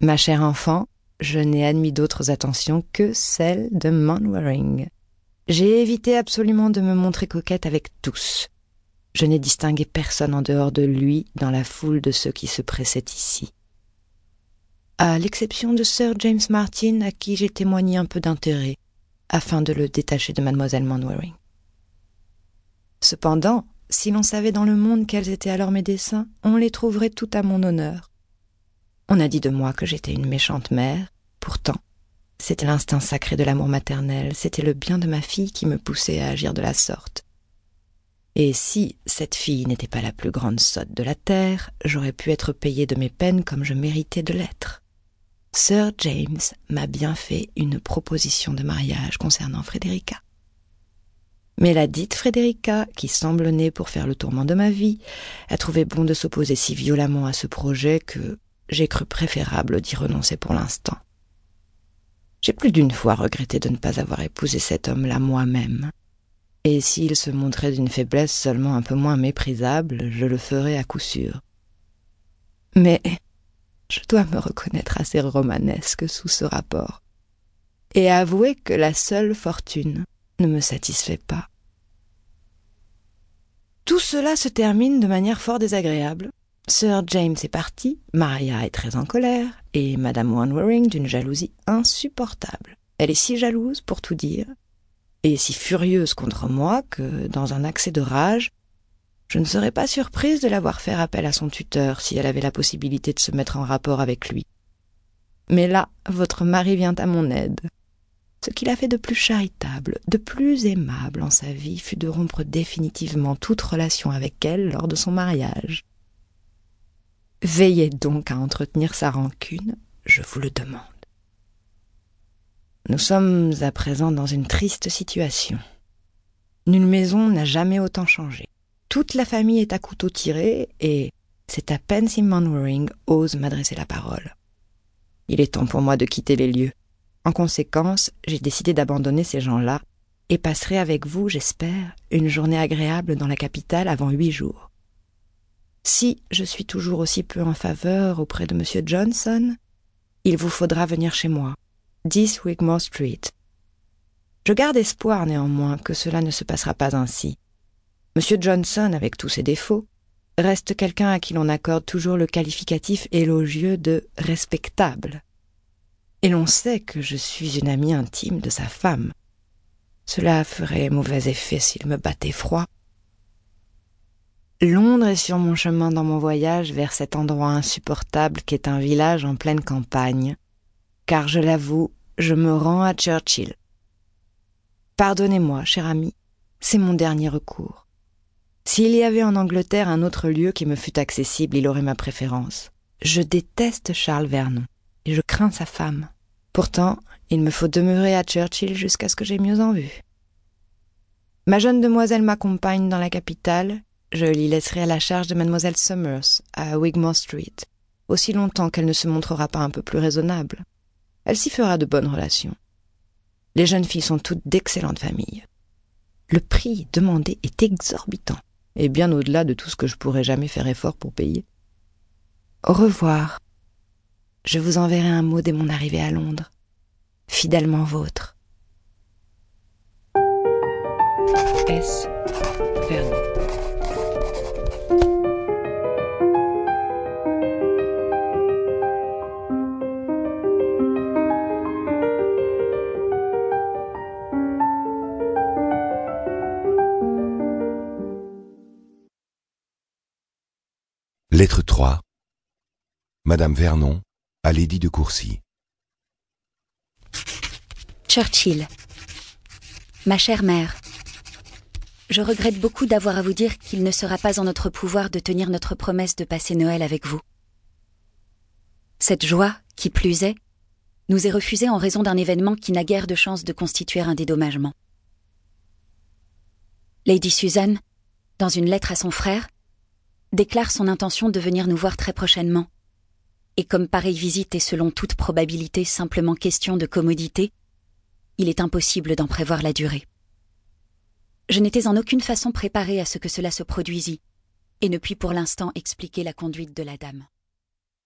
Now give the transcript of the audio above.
Ma chère enfant, je n'ai admis d'autres attentions que celles de Manwaring. J'ai évité absolument de me montrer coquette avec tous. Je n'ai distingué personne en dehors de lui dans la foule de ceux qui se pressaient ici. À l'exception de Sir James Martin, à qui j'ai témoigné un peu d'intérêt, afin de le détacher de mademoiselle Manwaring. Cependant, si l'on savait dans le monde quels étaient alors mes desseins, on les trouverait tout à mon honneur. On a dit de moi que j'étais une méchante mère, pourtant, c'était l'instinct sacré de l'amour maternel, c'était le bien de ma fille qui me poussait à agir de la sorte. Et si cette fille n'était pas la plus grande sotte de la terre, j'aurais pu être payé de mes peines comme je méritais de l'être. Sir James m'a bien fait une proposition de mariage concernant Frédérica. Mais la dite Frédérica, qui semble née pour faire le tourment de ma vie, a trouvé bon de s'opposer si violemment à ce projet que j'ai cru préférable d'y renoncer pour l'instant. J'ai plus d'une fois regretté de ne pas avoir épousé cet homme-là moi-même. Et s'il se montrait d'une faiblesse seulement un peu moins méprisable, je le ferais à coup sûr. Mais je dois me reconnaître assez romanesque sous ce rapport, et avouer que la seule fortune ne me satisfait pas. Tout cela se termine de manière fort désagréable. Sir James est parti, Maria est très en colère, et Madame Wanwaring d'une jalousie insupportable. Elle est si jalouse, pour tout dire, et si furieuse contre moi que, dans un accès de rage, je ne serais pas surprise de la voir faire appel à son tuteur si elle avait la possibilité de se mettre en rapport avec lui. Mais là, votre mari vient à mon aide. Ce qu'il a fait de plus charitable, de plus aimable en sa vie fut de rompre définitivement toute relation avec elle lors de son mariage. Veillez donc à entretenir sa rancune, je vous le demande. Nous sommes à présent dans une triste situation. Nulle maison n'a jamais autant changé. Toute la famille est à couteau tiré et c'est à peine si Manwaring ose m'adresser la parole. Il est temps pour moi de quitter les lieux. En conséquence, j'ai décidé d'abandonner ces gens-là et passerai avec vous, j'espère, une journée agréable dans la capitale avant huit jours. Si je suis toujours aussi peu en faveur auprès de M. Johnson, il vous faudra venir chez moi, 10 Wigmore Street. Je garde espoir néanmoins que cela ne se passera pas ainsi. M. Johnson, avec tous ses défauts, reste quelqu'un à qui l'on accorde toujours le qualificatif élogieux de respectable et l'on sait que je suis une amie intime de sa femme. Cela ferait mauvais effet s'il me battait froid. Londres est sur mon chemin dans mon voyage vers cet endroit insupportable qu'est un village en pleine campagne, car je l'avoue, je me rends à Churchill. Pardonnez-moi, cher ami, c'est mon dernier recours. S'il y avait en Angleterre un autre lieu qui me fût accessible, il aurait ma préférence. Je déteste Charles Vernon et je crains sa femme. Pourtant, il me faut demeurer à Churchill jusqu'à ce que j'aie mieux en vue. Ma jeune demoiselle m'accompagne dans la capitale, je l'y laisserai à la charge de mademoiselle Summers, à Wigmore Street, aussi longtemps qu'elle ne se montrera pas un peu plus raisonnable. Elle s'y fera de bonnes relations. Les jeunes filles sont toutes d'excellentes familles. Le prix demandé est exorbitant, et bien au-delà de tout ce que je pourrais jamais faire effort pour payer. Au revoir, je vous enverrai un mot dès mon arrivée à Londres. Fidèlement vôtre. Lettre 3 Madame Vernon à Lady de Courcy. Churchill. Ma chère mère, je regrette beaucoup d'avoir à vous dire qu'il ne sera pas en notre pouvoir de tenir notre promesse de passer Noël avec vous. Cette joie, qui plus est, nous est refusée en raison d'un événement qui n'a guère de chance de constituer un dédommagement. Lady Suzanne, dans une lettre à son frère, déclare son intention de venir nous voir très prochainement et comme pareille visite est selon toute probabilité simplement question de commodité, il est impossible d'en prévoir la durée. Je n'étais en aucune façon préparée à ce que cela se produisit, et ne puis pour l'instant expliquer la conduite de la dame.